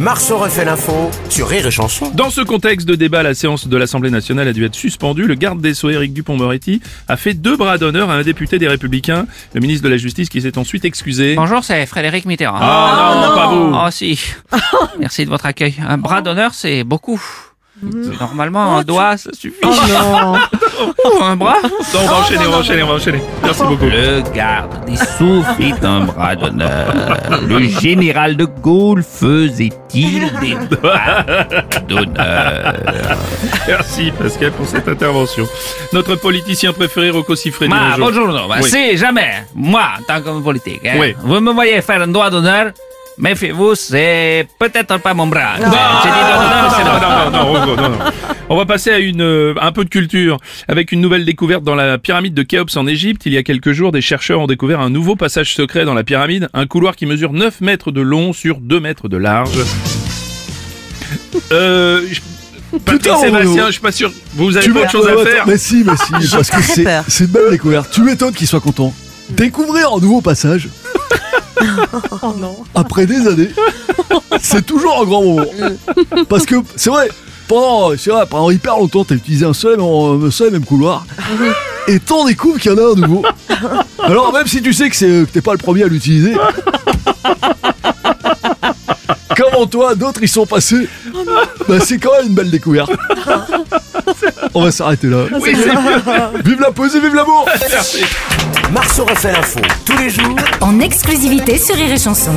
Marceau refait l'info sur Rire et Chanson. Dans ce contexte de débat, la séance de l'Assemblée nationale a dû être suspendue. Le garde des Sceaux, Éric Dupont-Moretti, a fait deux bras d'honneur à un député des Républicains, le ministre de la Justice, qui s'est ensuite excusé. Bonjour, c'est Frédéric Mitterrand. Ah non, pas vous. Oh si. Merci de votre accueil. Un bras d'honneur, c'est beaucoup. Normalement, un doigt, ça suffit. Ou un bras Non, on va enchaîner, on va enchaîner, on va enchaîner. Merci beaucoup. Le garde des Sceaux fit un bras d'honneur. Le général de Gaulle faisait-il des bras d'honneur? Merci Pascal pour cette intervention. Notre politicien préféré, Rocco Siffredi. Bonjour. bonjour, non, bah, Oui. si jamais, moi, en tant qu'homme politique, hein, Oui. vous me voyez faire un doigt d'honneur, méfiez-vous, c'est peut-être pas mon bras. Non, non, non, non, non, non, non. On va passer à une, euh, un peu de culture avec une nouvelle découverte dans la pyramide de Khéops en Égypte. Il y a quelques jours, des chercheurs ont découvert un nouveau passage secret dans la pyramide, un couloir qui mesure 9 mètres de long sur 2 mètres de large. Euh, Patrick Putain, Sébastien, je suis pas sûr. Vous avez autre chose à faire Mais si, mais si, parce que c'est une belle découverte. Tu m'étonnes qu'il soit content. Découvrir un nouveau passage. Après des années, c'est toujours un grand moment. Parce que c'est vrai, pendant, c'est vrai, pendant hyper longtemps, t'as utilisé un seul, et même- un seul même couloir. Et t'en découvres qu'il y en a un nouveau. Alors même si tu sais que c'est que t'es pas le premier à l'utiliser. Comment toi, d'autres y sont passés Bah c'est quand même une belle découverte. On va s'arrêter là. Oui, c'est mieux. Vive la poésie, vive l'amour Merci. Marceau refait l'info tous les jours en exclusivité sur Rire et Chanson.